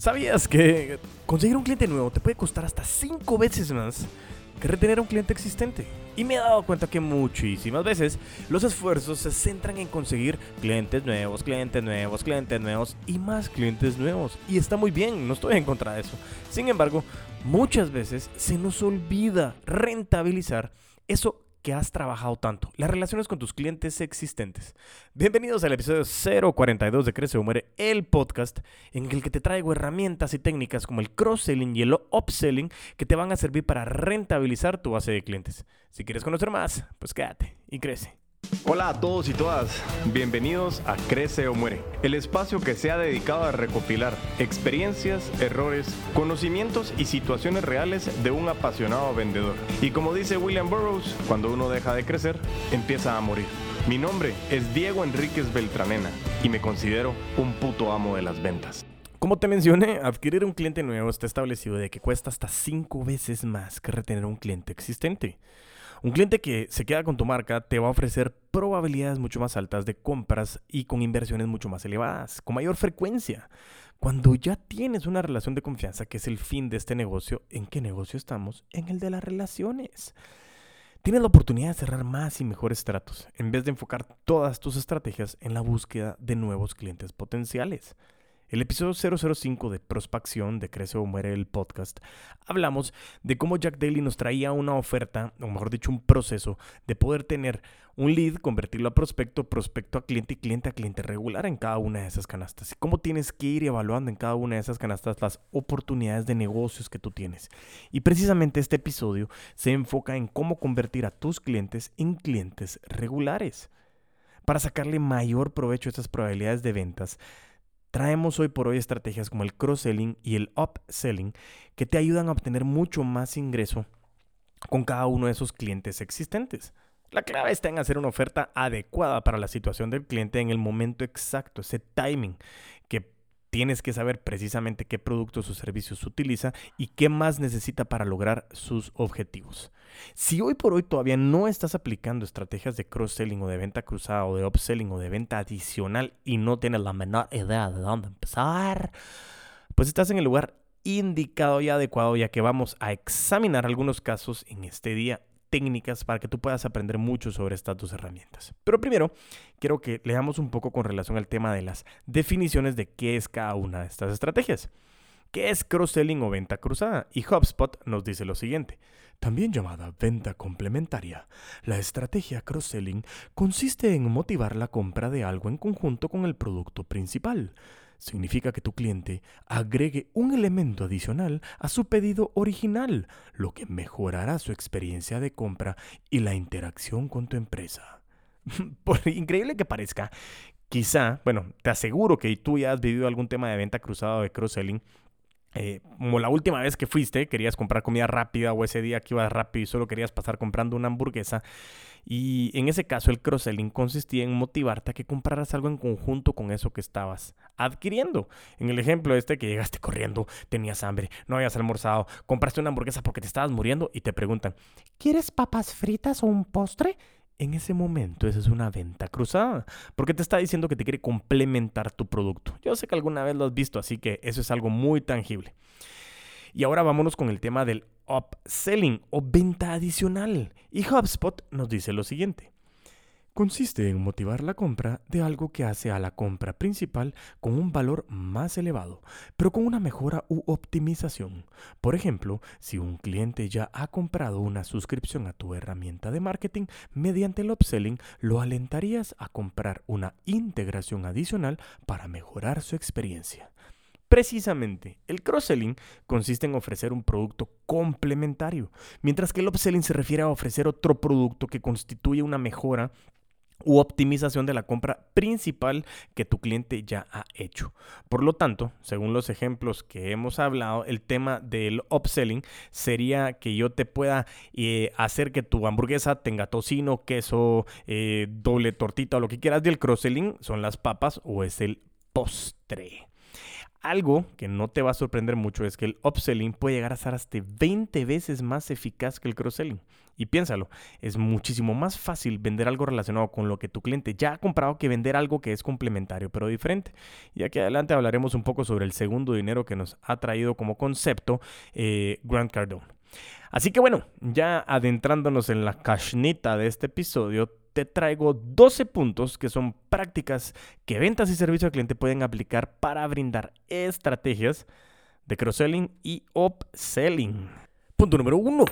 ¿Sabías que conseguir un cliente nuevo te puede costar hasta 5 veces más que retener a un cliente existente? Y me he dado cuenta que muchísimas veces los esfuerzos se centran en conseguir clientes nuevos, clientes nuevos, clientes nuevos y más clientes nuevos. Y está muy bien, no estoy en contra de eso. Sin embargo, muchas veces se nos olvida rentabilizar eso que has trabajado tanto, las relaciones con tus clientes existentes. Bienvenidos al episodio 042 de Crece o Muere, el podcast en el que te traigo herramientas y técnicas como el cross-selling y el upselling que te van a servir para rentabilizar tu base de clientes. Si quieres conocer más, pues quédate y crece. Hola a todos y todas, bienvenidos a Crece o Muere, el espacio que se ha dedicado a recopilar experiencias, errores, conocimientos y situaciones reales de un apasionado vendedor. Y como dice William Burroughs, cuando uno deja de crecer, empieza a morir. Mi nombre es Diego Enríquez Beltranena y me considero un puto amo de las ventas. Como te mencioné, adquirir un cliente nuevo está establecido de que cuesta hasta 5 veces más que retener un cliente existente. Un cliente que se queda con tu marca te va a ofrecer probabilidades mucho más altas de compras y con inversiones mucho más elevadas, con mayor frecuencia. Cuando ya tienes una relación de confianza, que es el fin de este negocio, ¿en qué negocio estamos? En el de las relaciones. Tienes la oportunidad de cerrar más y mejores tratos, en vez de enfocar todas tus estrategias en la búsqueda de nuevos clientes potenciales. El episodio 005 de Prospección de Crece o Muere el podcast, hablamos de cómo Jack Daly nos traía una oferta, o mejor dicho, un proceso de poder tener un lead, convertirlo a prospecto, prospecto a cliente y cliente a cliente regular en cada una de esas canastas. Y cómo tienes que ir evaluando en cada una de esas canastas las oportunidades de negocios que tú tienes. Y precisamente este episodio se enfoca en cómo convertir a tus clientes en clientes regulares. Para sacarle mayor provecho a estas probabilidades de ventas, Traemos hoy por hoy estrategias como el cross-selling y el upselling que te ayudan a obtener mucho más ingreso con cada uno de esos clientes existentes. La clave está en hacer una oferta adecuada para la situación del cliente en el momento exacto, ese timing que tienes que saber precisamente qué productos o servicios utiliza y qué más necesita para lograr sus objetivos. Si hoy por hoy todavía no estás aplicando estrategias de cross-selling o de venta cruzada o de upselling o de venta adicional y no tienes la menor idea de dónde empezar, pues estás en el lugar indicado y adecuado ya que vamos a examinar algunos casos en este día técnicas para que tú puedas aprender mucho sobre estas dos herramientas. Pero primero, quiero que leamos un poco con relación al tema de las definiciones de qué es cada una de estas estrategias. ¿Qué es cross-selling o venta cruzada? Y HubSpot nos dice lo siguiente. También llamada venta complementaria, la estrategia cross-selling consiste en motivar la compra de algo en conjunto con el producto principal significa que tu cliente agregue un elemento adicional a su pedido original, lo que mejorará su experiencia de compra y la interacción con tu empresa. Por increíble que parezca, quizá, bueno, te aseguro que tú ya has vivido algún tema de venta cruzada de cross-selling, eh, como la última vez que fuiste, querías comprar comida rápida o ese día que ibas rápido y solo querías pasar comprando una hamburguesa. Y en ese caso el cross-selling consistía en motivarte a que compraras algo en conjunto con eso que estabas adquiriendo. En el ejemplo este que llegaste corriendo, tenías hambre, no habías almorzado, compraste una hamburguesa porque te estabas muriendo y te preguntan, ¿quieres papas fritas o un postre? en ese momento esa es una venta cruzada, porque te está diciendo que te quiere complementar tu producto. Yo sé que alguna vez lo has visto, así que eso es algo muy tangible. Y ahora vámonos con el tema del upselling o venta adicional. Y HubSpot nos dice lo siguiente consiste en motivar la compra de algo que hace a la compra principal con un valor más elevado, pero con una mejora u optimización. Por ejemplo, si un cliente ya ha comprado una suscripción a tu herramienta de marketing, mediante el upselling lo alentarías a comprar una integración adicional para mejorar su experiencia. Precisamente, el cross-selling consiste en ofrecer un producto complementario, mientras que el upselling se refiere a ofrecer otro producto que constituye una mejora u optimización de la compra principal que tu cliente ya ha hecho. Por lo tanto, según los ejemplos que hemos hablado, el tema del upselling sería que yo te pueda eh, hacer que tu hamburguesa tenga tocino, queso, eh, doble tortita o lo que quieras. Y el cross-selling son las papas o es el postre. Algo que no te va a sorprender mucho es que el upselling puede llegar a ser hasta 20 veces más eficaz que el cross-selling. Y piénsalo, es muchísimo más fácil vender algo relacionado con lo que tu cliente ya ha comprado que vender algo que es complementario pero diferente. Y aquí adelante hablaremos un poco sobre el segundo dinero que nos ha traído como concepto eh, Grant Cardone. Así que bueno, ya adentrándonos en la cashnita de este episodio, te traigo 12 puntos que son prácticas que ventas y servicio al cliente pueden aplicar para brindar estrategias de cross-selling y upselling. Punto número 1.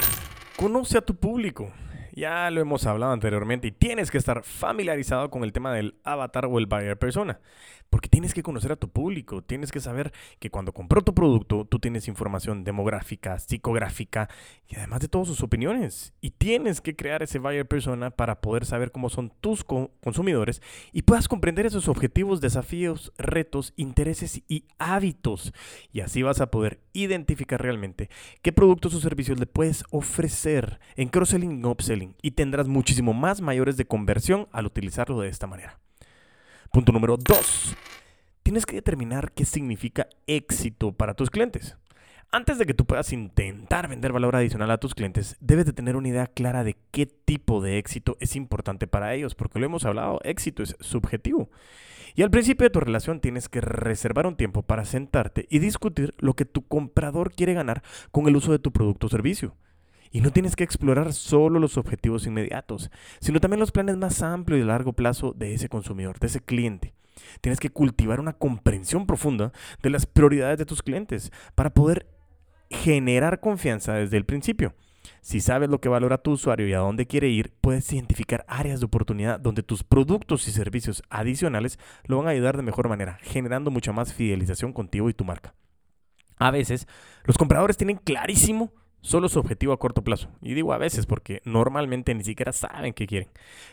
Conoce a tu público. Ya lo hemos hablado anteriormente y tienes que estar familiarizado con el tema del avatar o el buyer persona. Porque tienes que conocer a tu público, tienes que saber que cuando compró tu producto tú tienes información demográfica, psicográfica y además de todas sus opiniones. Y tienes que crear ese buyer persona para poder saber cómo son tus consumidores y puedas comprender esos objetivos, desafíos, retos, intereses y hábitos. Y así vas a poder identificar realmente qué productos o servicios le puedes ofrecer en cross-selling y upselling y tendrás muchísimo más mayores de conversión al utilizarlo de esta manera. Punto número dos. Tienes que determinar qué significa éxito para tus clientes. Antes de que tú puedas intentar vender valor adicional a tus clientes, debes de tener una idea clara de qué tipo de éxito es importante para ellos, porque lo hemos hablado, éxito es subjetivo. Y al principio de tu relación tienes que reservar un tiempo para sentarte y discutir lo que tu comprador quiere ganar con el uso de tu producto o servicio. Y no tienes que explorar solo los objetivos inmediatos, sino también los planes más amplios y de largo plazo de ese consumidor, de ese cliente. Tienes que cultivar una comprensión profunda de las prioridades de tus clientes para poder generar confianza desde el principio. Si sabes lo que valora tu usuario y a dónde quiere ir, puedes identificar áreas de oportunidad donde tus productos y servicios adicionales lo van a ayudar de mejor manera, generando mucha más fidelización contigo y tu marca. A veces, los compradores tienen clarísimo solo su objetivo a corto plazo. Y digo a veces porque normalmente ni siquiera saben qué quieren.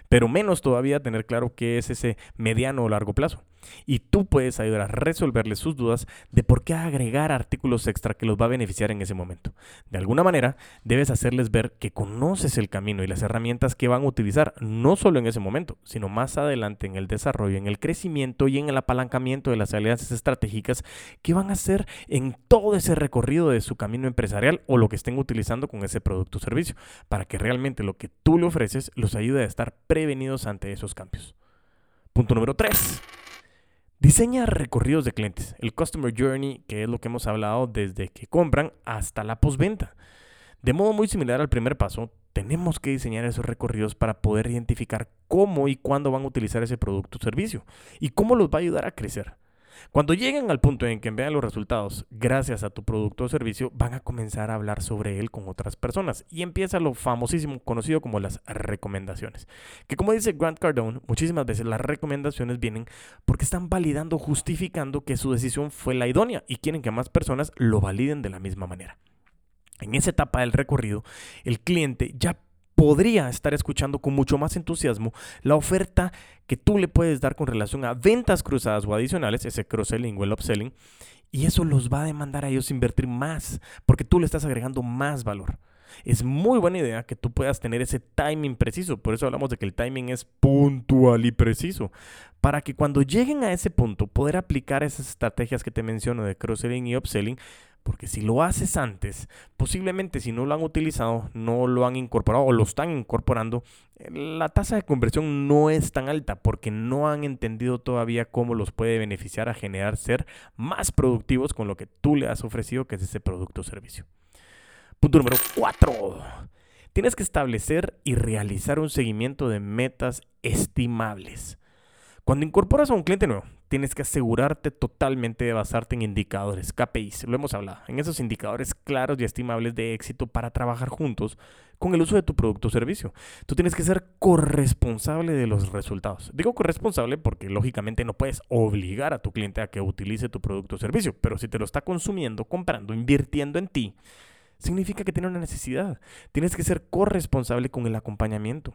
Pero menos todavía tener claro qué es ese mediano o largo plazo y tú puedes ayudar a resolverles sus dudas de por qué agregar artículos extra que los va a beneficiar en ese momento. De alguna manera, debes hacerles ver que conoces el camino y las herramientas que van a utilizar, no solo en ese momento, sino más adelante en el desarrollo, en el crecimiento y en el apalancamiento de las alianzas estratégicas que van a hacer en todo ese recorrido de su camino empresarial o lo que estén utilizando con ese producto o servicio, para que realmente lo que tú le ofreces los ayude a estar prevenidos ante esos cambios. Punto número 3. Diseña recorridos de clientes, el Customer Journey, que es lo que hemos hablado desde que compran hasta la postventa. De modo muy similar al primer paso, tenemos que diseñar esos recorridos para poder identificar cómo y cuándo van a utilizar ese producto o servicio y cómo los va a ayudar a crecer. Cuando lleguen al punto en que vean los resultados gracias a tu producto o servicio, van a comenzar a hablar sobre él con otras personas y empieza lo famosísimo conocido como las recomendaciones. Que como dice Grant Cardone, muchísimas veces las recomendaciones vienen porque están validando, justificando que su decisión fue la idónea y quieren que más personas lo validen de la misma manera. En esa etapa del recorrido, el cliente ya podría estar escuchando con mucho más entusiasmo la oferta que tú le puedes dar con relación a ventas cruzadas o adicionales, ese cross-selling o el upselling, y eso los va a demandar a ellos invertir más, porque tú le estás agregando más valor. Es muy buena idea que tú puedas tener ese timing preciso, por eso hablamos de que el timing es puntual y preciso, para que cuando lleguen a ese punto poder aplicar esas estrategias que te menciono de cross-selling y upselling porque si lo haces antes, posiblemente si no lo han utilizado, no lo han incorporado o lo están incorporando, la tasa de conversión no es tan alta porque no han entendido todavía cómo los puede beneficiar a generar ser más productivos con lo que tú le has ofrecido, que es ese producto o servicio. Punto número 4. Tienes que establecer y realizar un seguimiento de metas estimables. Cuando incorporas a un cliente nuevo, tienes que asegurarte totalmente de basarte en indicadores, KPIs, lo hemos hablado, en esos indicadores claros y estimables de éxito para trabajar juntos con el uso de tu producto o servicio. Tú tienes que ser corresponsable de los resultados. Digo corresponsable porque lógicamente no puedes obligar a tu cliente a que utilice tu producto o servicio, pero si te lo está consumiendo, comprando, invirtiendo en ti, significa que tiene una necesidad. Tienes que ser corresponsable con el acompañamiento.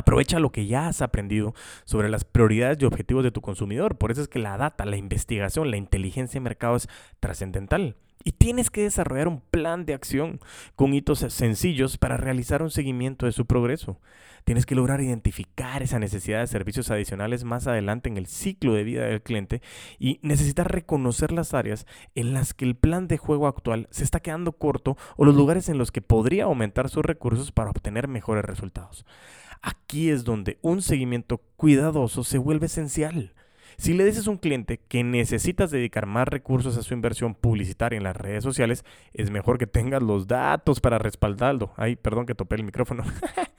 Aprovecha lo que ya has aprendido sobre las prioridades y objetivos de tu consumidor. Por eso es que la data, la investigación, la inteligencia de mercado es trascendental. Y tienes que desarrollar un plan de acción con hitos sencillos para realizar un seguimiento de su progreso. Tienes que lograr identificar esa necesidad de servicios adicionales más adelante en el ciclo de vida del cliente y necesitas reconocer las áreas en las que el plan de juego actual se está quedando corto o los lugares en los que podría aumentar sus recursos para obtener mejores resultados. Aquí es donde un seguimiento cuidadoso se vuelve esencial. Si le dices a un cliente que necesitas dedicar más recursos a su inversión publicitaria en las redes sociales, es mejor que tengas los datos para respaldarlo. Ay, perdón que topé el micrófono.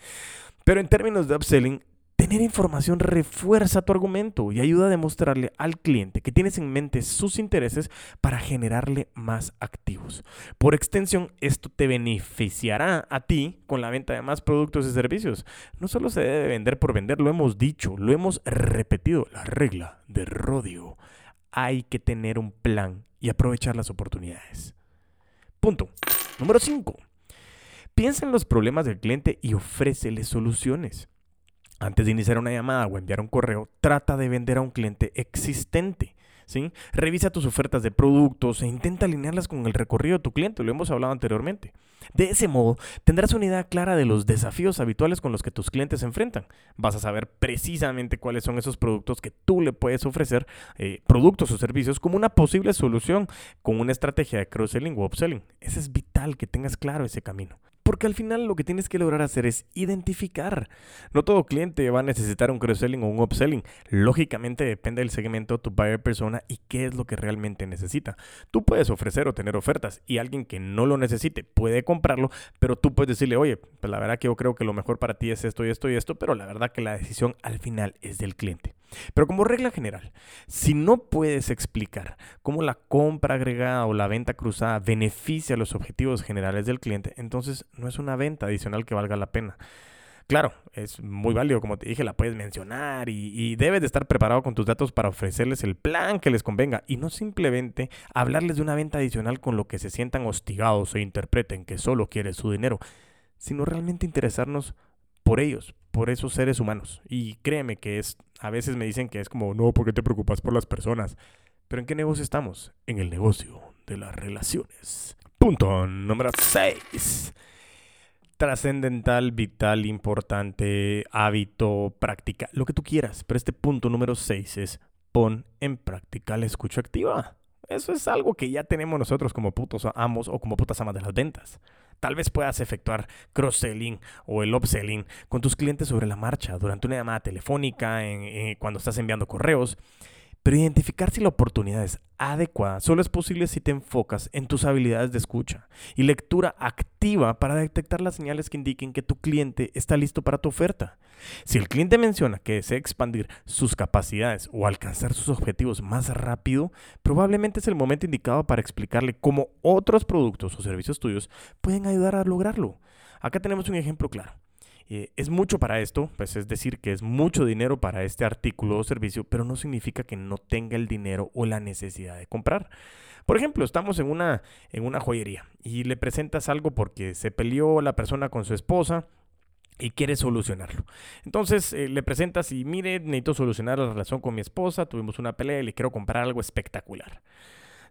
Pero en términos de upselling, tener información refuerza tu argumento y ayuda a demostrarle al cliente que tienes en mente sus intereses para generarle más activos. Por extensión, esto te beneficiará a ti con la venta de más productos y servicios. No solo se debe vender por vender, lo hemos dicho, lo hemos repetido, la regla de rodio. Hay que tener un plan y aprovechar las oportunidades. Punto. Número 5. Piensa en los problemas del cliente y ofrécele soluciones. Antes de iniciar una llamada o enviar un correo, trata de vender a un cliente existente. ¿sí? Revisa tus ofertas de productos e intenta alinearlas con el recorrido de tu cliente, lo hemos hablado anteriormente. De ese modo, tendrás una idea clara de los desafíos habituales con los que tus clientes se enfrentan. Vas a saber precisamente cuáles son esos productos que tú le puedes ofrecer, eh, productos o servicios, como una posible solución con una estrategia de cross-selling o upselling. Eso es vital que tengas claro ese camino. Porque al final lo que tienes que lograr hacer es identificar. No todo cliente va a necesitar un cross-selling o un upselling. Lógicamente depende del segmento, tu buyer persona y qué es lo que realmente necesita. Tú puedes ofrecer o tener ofertas y alguien que no lo necesite puede comprarlo, pero tú puedes decirle, oye, pues la verdad que yo creo que lo mejor para ti es esto y esto y esto, pero la verdad que la decisión al final es del cliente. Pero como regla general, si no puedes explicar cómo la compra agregada o la venta cruzada beneficia los objetivos generales del cliente, entonces no es una venta adicional que valga la pena. Claro, es muy válido, como te dije, la puedes mencionar y, debes de estar preparado con tus datos para ofrecerles el plan que les convenga y no simplemente hablarles de una venta adicional con lo que se sientan hostigados o interpreten que solo quieres su dinero, sino realmente interesarnos por ellos, por esos seres humanos. Y créeme que es, a veces me dicen que es como, no, ¿por qué te preocupas por las personas? Pero ¿en qué negocio estamos? En el negocio de las relaciones. Punto número 6 trascendental, vital, importante, hábito, práctica, lo que tú quieras. Pero este punto número 6 es pon en práctica la escucha activa. Eso es algo que ya tenemos nosotros como putos amos o como putas amas de las ventas. Tal vez puedas efectuar cross-selling o el upselling con tus clientes sobre la marcha durante una llamada telefónica, cuando estás enviando correos. Pero identificar si la oportunidad es adecuada solo es posible si te enfocas en tus habilidades de escucha y lectura activa para detectar las señales que indiquen que tu cliente está listo para tu oferta. Si el cliente menciona que desea expandir sus capacidades o alcanzar sus objetivos más rápido, probablemente es el momento indicado para explicarle cómo otros productos o servicios tuyos pueden ayudar a lograrlo. Acá tenemos un ejemplo claro. Eh, es mucho para esto, pues es decir, que es mucho dinero para este artículo o servicio, pero no significa que no tenga el dinero o la necesidad de comprar. Por ejemplo, estamos en una, en una joyería y le presentas algo porque se peleó la persona con su esposa y quiere solucionarlo. Entonces eh, le presentas y mire, necesito solucionar la relación con mi esposa, tuvimos una pelea y le quiero comprar algo espectacular.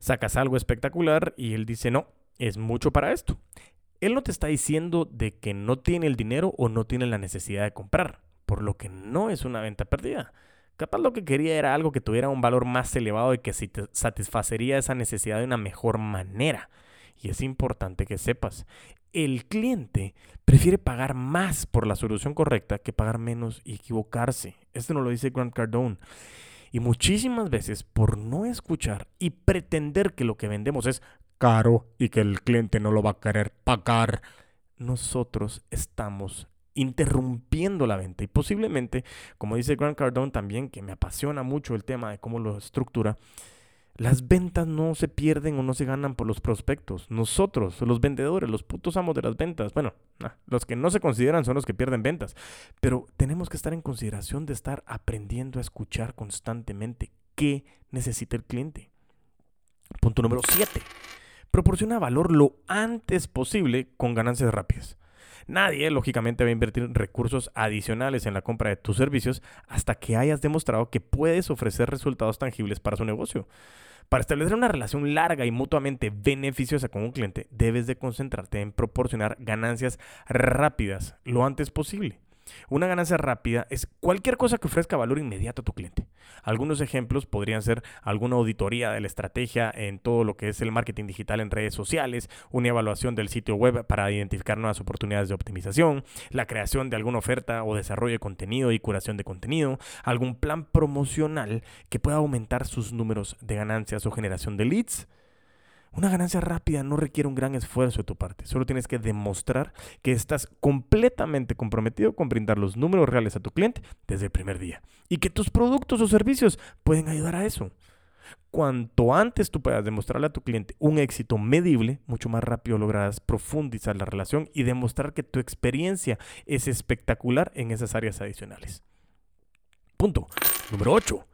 Sacas algo espectacular y él dice, no, es mucho para esto. Él no te está diciendo de que no tiene el dinero o no tiene la necesidad de comprar, por lo que no es una venta perdida. Capaz lo que quería era algo que tuviera un valor más elevado y que satisfacería esa necesidad de una mejor manera. Y es importante que sepas, el cliente prefiere pagar más por la solución correcta que pagar menos y equivocarse. Esto nos lo dice Grant Cardone. Y muchísimas veces, por no escuchar y pretender que lo que vendemos es caro y que el cliente no lo va a querer pagar, nosotros estamos interrumpiendo la venta. Y posiblemente, como dice Grant Cardone también, que me apasiona mucho el tema de cómo lo estructura, las ventas no se pierden o no se ganan por los prospectos. Nosotros, los vendedores, los putos amos de las ventas, bueno, los que no se consideran son los que pierden ventas. Pero tenemos que estar en consideración de estar aprendiendo a escuchar constantemente qué necesita el cliente. Punto número 7 proporciona valor lo antes posible con ganancias rápidas. Nadie, lógicamente, va a invertir recursos adicionales en la compra de tus servicios hasta que hayas demostrado que puedes ofrecer resultados tangibles para su negocio. Para establecer una relación larga y mutuamente beneficiosa con un cliente, debes de concentrarte en proporcionar ganancias rápidas lo antes posible. Una ganancia rápida es cualquier cosa que ofrezca valor inmediato a tu cliente. Algunos ejemplos podrían ser alguna auditoría de la estrategia en todo lo que es el marketing digital en redes sociales, una evaluación del sitio web para identificar nuevas oportunidades de optimización, la creación de alguna oferta o desarrollo de contenido y curación de contenido, algún plan promocional que pueda aumentar sus números de ganancias o generación de leads una ganancia rápida no requiere un gran esfuerzo de tu parte. Solo tienes que demostrar que estás completamente comprometido con brindar los números reales a tu cliente desde el primer día. Y que tus productos o servicios pueden ayudar a eso. Cuanto antes tú puedas demostrarle a tu cliente un éxito medible, mucho más rápido lograrás profundizar la relación y demostrar que tu experiencia es espectacular en esas áreas adicionales. Punto. Número 8.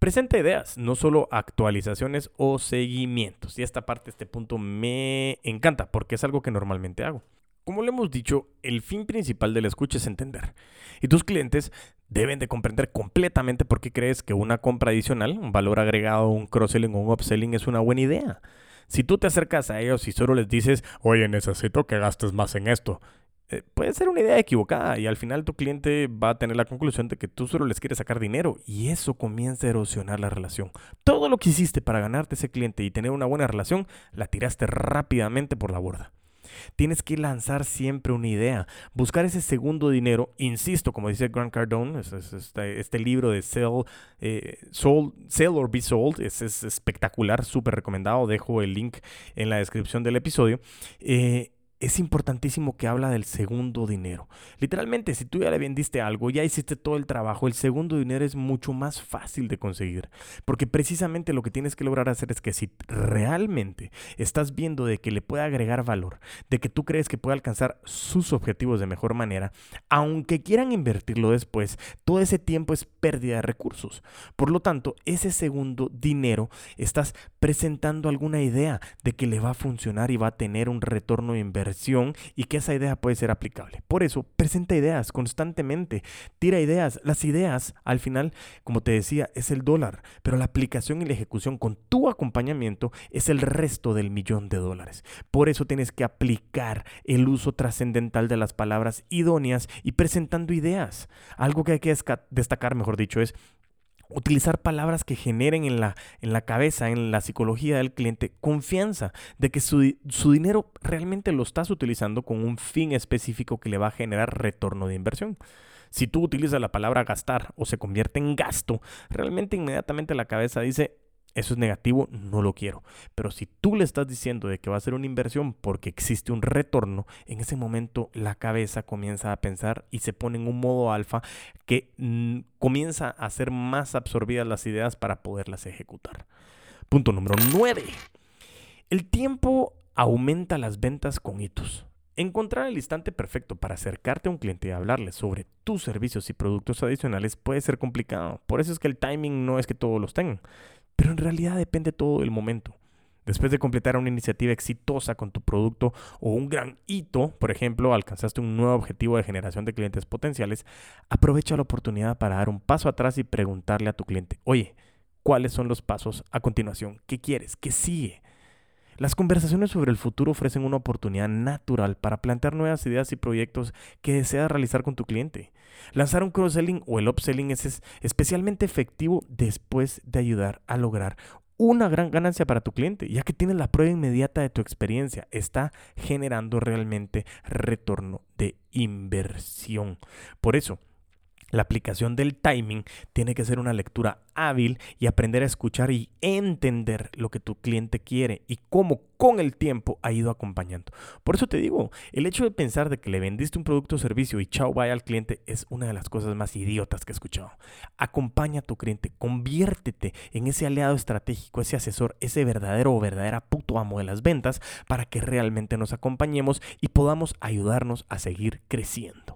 Presenta ideas, no solo actualizaciones o seguimientos. Y esta parte, este punto me encanta porque es algo que normalmente hago. Como le hemos dicho, el fin principal de la escucha es entender. Y tus clientes deben de comprender completamente por qué crees que una compra adicional, un valor agregado, un cross-selling o un upselling es una buena idea. Si tú te acercas a ellos y solo les dices, oye, necesito que gastes más en esto, eh, puede ser una idea equivocada y al final tu cliente va a tener la conclusión de que tú solo les quieres sacar dinero y eso comienza a erosionar la relación. Todo lo que hiciste para ganarte ese cliente y tener una buena relación, la tiraste rápidamente por la borda. Tienes que lanzar siempre una idea, buscar ese segundo dinero. Insisto, como dice Grant Cardone, este, este, libro de Sell, eh, Sell or Be Sold es, espectacular, súper recomendado. Dejo el link en la descripción del episodio. Eh, es importantísimo que habla del segundo dinero. Literalmente, si tú ya le vendiste algo, ya hiciste todo el trabajo, el segundo dinero es mucho más fácil de conseguir. Porque precisamente lo que tienes que lograr hacer es que si realmente estás viendo de que le puede agregar valor, de que tú crees que puede alcanzar sus objetivos de mejor manera, aunque quieran invertirlo después, todo ese tiempo es pérdida de recursos. Por lo tanto, ese segundo dinero estás presentando alguna idea de que le va a funcionar y va a tener un retorno de y que esa idea puede ser aplicable. Por eso, presenta ideas constantemente, tira ideas. Las ideas, al final, como te decía, es el dólar, pero la aplicación y la ejecución con tu acompañamiento es el resto del millón de dólares. Por eso tienes que aplicar el uso trascendental de las palabras idóneas y presentando ideas. Algo que hay que destacar, mejor dicho, es utilizar palabras que generen en la, en la cabeza, en la psicología del cliente, confianza de que su, su, dinero realmente lo estás utilizando con un fin específico que le va a generar retorno de inversión. Si tú utilizas la palabra gastar o se convierte en gasto, realmente inmediatamente la cabeza dice, eso es negativo, no lo quiero. Pero si tú le estás diciendo de que va a ser una inversión porque existe un retorno, en ese momento la cabeza comienza a pensar y se pone en un modo alfa que mm, comienza a ser más absorbidas las ideas para poderlas ejecutar. Punto número 9. El tiempo aumenta las ventas con hitos. Encontrar el instante perfecto para acercarte a un cliente y hablarle sobre tus servicios y productos adicionales puede ser complicado. Por eso es que el timing no es que todos los tengan pero en realidad depende todo del momento. Después de completar una iniciativa exitosa con tu producto o un gran hito, por ejemplo, alcanzaste un nuevo objetivo de generación de clientes potenciales, aprovecha la oportunidad para dar un paso atrás y preguntarle a tu cliente, oye, ¿cuáles son los pasos a continuación? ¿Qué quieres? ¿Qué sigue? Las conversaciones sobre el futuro ofrecen una oportunidad natural para plantear nuevas ideas y proyectos que deseas realizar con tu cliente. Lanzar un cross-selling o el upselling es especialmente efectivo después de ayudar a lograr una gran ganancia para tu cliente, ya que tienes la prueba inmediata de tu experiencia. Está generando realmente retorno de inversión. Por eso, la aplicación del timing tiene que ser una lectura hábil y aprender a escuchar y entender lo que tu cliente quiere y cómo con el tiempo ha ido acompañando. Por eso te digo, el hecho de pensar de que le vendiste un producto o servicio y chao vaya al cliente es una de las cosas más idiotas que he escuchado. Acompaña a tu cliente, conviértete en ese aliado estratégico, ese asesor, ese verdadero o verdadera puto amo de las ventas para que realmente nos acompañemos y podamos ayudarnos a seguir creciendo.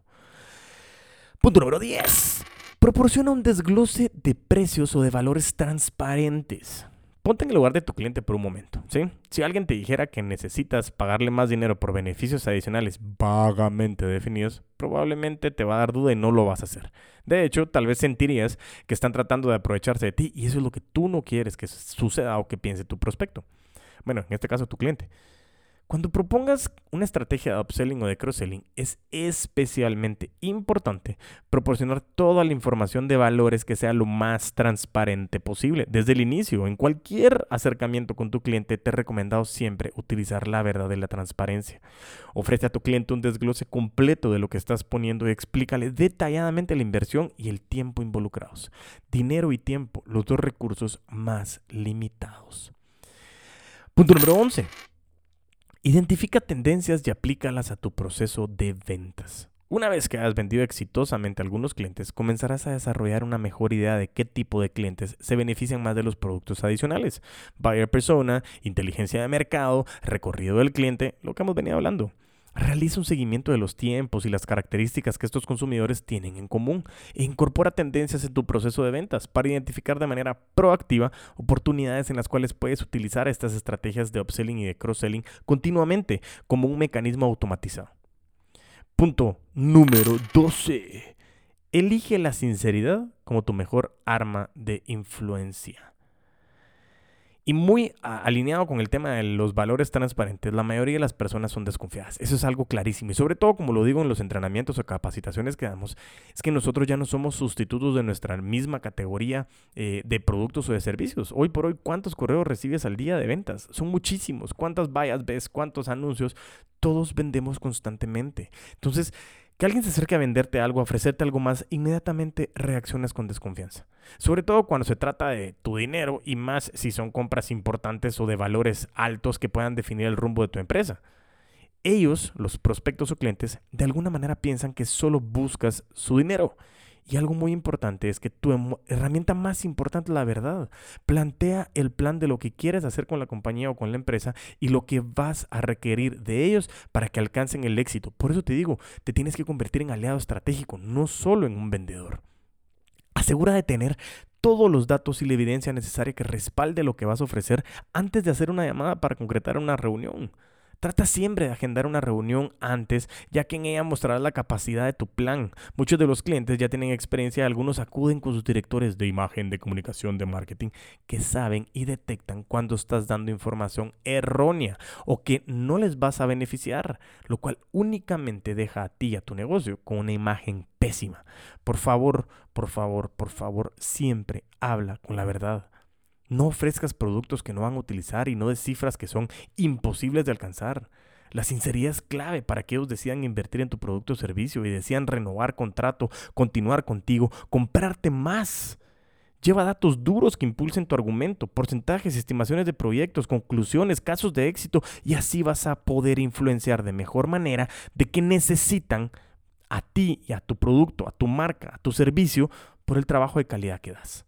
Punto número 10. Proporciona un desglose de precios o de valores transparentes. Ponte en el lugar de tu cliente por un momento, ¿sí? Si alguien te dijera que necesitas pagarle más dinero por beneficios adicionales vagamente definidos, probablemente te va a dar duda y no lo vas a hacer. De hecho, tal vez sentirías que están tratando de aprovecharse de ti y eso es lo que tú no quieres que suceda o que piense tu prospecto. Bueno, en este caso tu cliente. Cuando propongas una estrategia de upselling o de cross-selling, es especialmente importante proporcionar toda la información de valores que sea lo más transparente posible. Desde el inicio, en cualquier acercamiento con tu cliente, te he recomendado siempre utilizar la verdad de la transparencia. Ofrece a tu cliente un desglose completo de lo que estás poniendo y explícale detalladamente la inversión y el tiempo involucrados. Dinero y tiempo, los dos recursos más limitados. Punto número 11 Identifica tendencias y aplícalas a tu proceso de ventas. Una vez que hayas vendido exitosamente a algunos clientes, comenzarás a desarrollar una mejor idea de qué tipo de clientes se benefician más de los productos adicionales. Buyer persona, inteligencia de mercado, recorrido del cliente, lo que hemos venido hablando. Realiza un seguimiento de los tiempos y las características que estos consumidores tienen en común e incorpora tendencias en tu proceso de ventas para identificar de manera proactiva oportunidades en las cuales puedes utilizar estas estrategias de upselling y de cross-selling continuamente como un mecanismo automatizado. Punto número 12. Elige la sinceridad como tu mejor arma de influencia. Y muy alineado con el tema de los valores transparentes, la mayoría de las personas son desconfiadas. Eso es algo clarísimo. Y sobre todo, como lo digo en los entrenamientos o capacitaciones que damos, es que nosotros ya no somos sustitutos de nuestra misma categoría eh, de productos o de servicios. Hoy por hoy, ¿cuántos correos recibes al día de ventas? Son muchísimos. ¿Cuántas vallas ves? ¿Cuántos anuncios? Todos vendemos constantemente. Entonces, que alguien se acerque a venderte algo, a ofrecerte algo más, inmediatamente reaccionas con desconfianza. Sobre todo cuando se trata de tu dinero y más si son compras importantes o de valores altos que puedan definir el rumbo de tu empresa. Ellos, los prospectos o clientes, de alguna manera piensan que solo buscas su dinero y algo muy importante es que tu herramienta más importante es la verdad. Plantea el plan de lo que quieres hacer con la compañía o con la empresa y lo que vas a requerir de ellos para que alcancen el éxito. Por eso te digo, te tienes que convertir en aliado estratégico, no solo en un vendedor. Asegura de tener todos los datos y la evidencia necesaria que respalde lo que vas a ofrecer antes de hacer una llamada para concretar una reunión. Trata siempre de agendar una reunión antes, ya que en ella mostrarás la capacidad de tu plan. Muchos de los clientes ya tienen experiencia, algunos acuden con sus directores de imagen, de comunicación, de marketing, que saben y detectan cuando estás dando información errónea o que no les vas a beneficiar, lo cual únicamente deja a ti y a tu negocio con una imagen pésima. Por favor, por favor, por favor, siempre habla con la verdad. No ofrezcas productos que no van a utilizar y no de cifras que son imposibles de alcanzar. La sinceridad es clave para que ellos decidan invertir en tu producto o servicio y decidan renovar contrato, continuar contigo, comprarte más. Lleva datos duros que impulsen tu argumento, porcentajes, estimaciones de proyectos, conclusiones, casos de éxito y así vas a poder influenciar de mejor manera de que necesitan a ti y a tu producto, a tu marca, a tu servicio por el trabajo de calidad que das.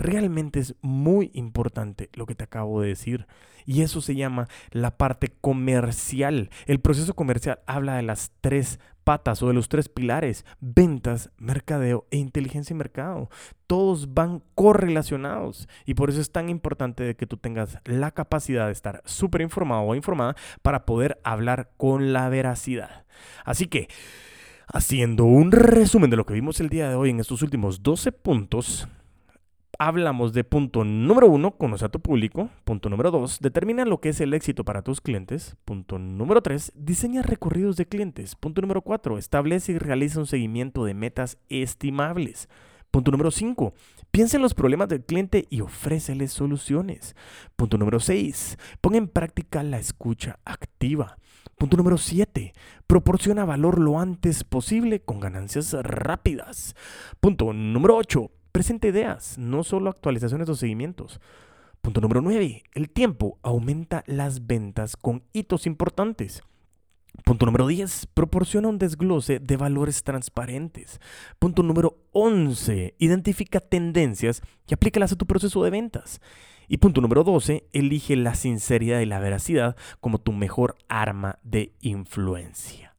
Realmente es muy importante lo que te acabo de decir. Y eso se llama la parte comercial. El proceso comercial habla de las tres patas o de los tres pilares, ventas, mercadeo e inteligencia y mercado. Todos van correlacionados y por eso es tan importante que tú tengas la capacidad de estar súper informado o informada para poder hablar con la veracidad. Así que, haciendo un resumen de lo que vimos el día de hoy en estos últimos 12 puntos, hablamos de punto número uno, conoce a tu público. Punto número dos, determina lo que es el éxito para tus clientes. Punto número tres, diseña recorridos de clientes. Punto número cuatro, establece y realiza un seguimiento de metas estimables. Punto número 5. Piensa en los problemas del cliente y ofréceles soluciones. Punto número 6. Pon en práctica la escucha activa. Punto número 7. Proporciona valor lo antes posible con ganancias rápidas. Punto número 8. Presenta ideas, no solo actualizaciones o seguimientos. Punto número 9. El tiempo aumenta las ventas con hitos importantes. Punto número 10. Proporciona un desglose de valores transparentes. Punto número 11. Identifica tendencias y aplícalas a tu proceso de ventas. Y punto número 12. Elige la sinceridad y la veracidad como tu mejor arma de influencia.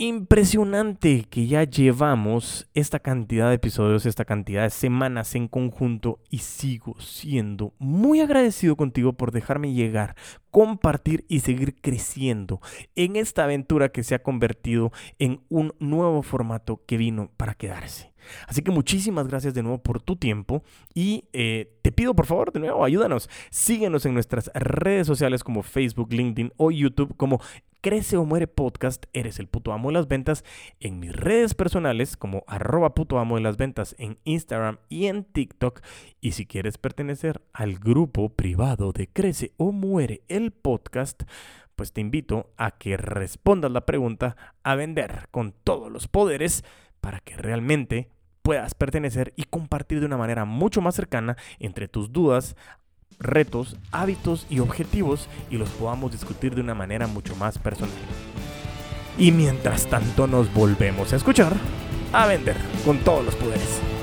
Impresionante que ya llevamos esta cantidad de episodios, esta cantidad de semanas en conjunto y sigo siendo muy agradecido contigo por dejarme llegar, compartir y seguir creciendo en esta aventura que se ha convertido en un nuevo formato que vino para quedarse. Así que muchísimas gracias de nuevo por tu tiempo y eh, te pido por favor de nuevo ayúdanos, síguenos en nuestras redes sociales como Facebook, LinkedIn o YouTube como Crece o Muere Podcast, eres el puto amo de las ventas, en mis redes personales como arroba puto amo de las ventas en Instagram y en TikTok. Y si quieres pertenecer al grupo privado de Crece o Muere el Podcast, pues te invito a que respondas la pregunta a vender con todos los poderes para que realmente puedas pertenecer y compartir de una manera mucho más cercana entre tus dudas, retos, hábitos y objetivos y los podamos discutir de una manera mucho más personal. Y mientras tanto nos volvemos a escuchar, a vender con todos los poderes.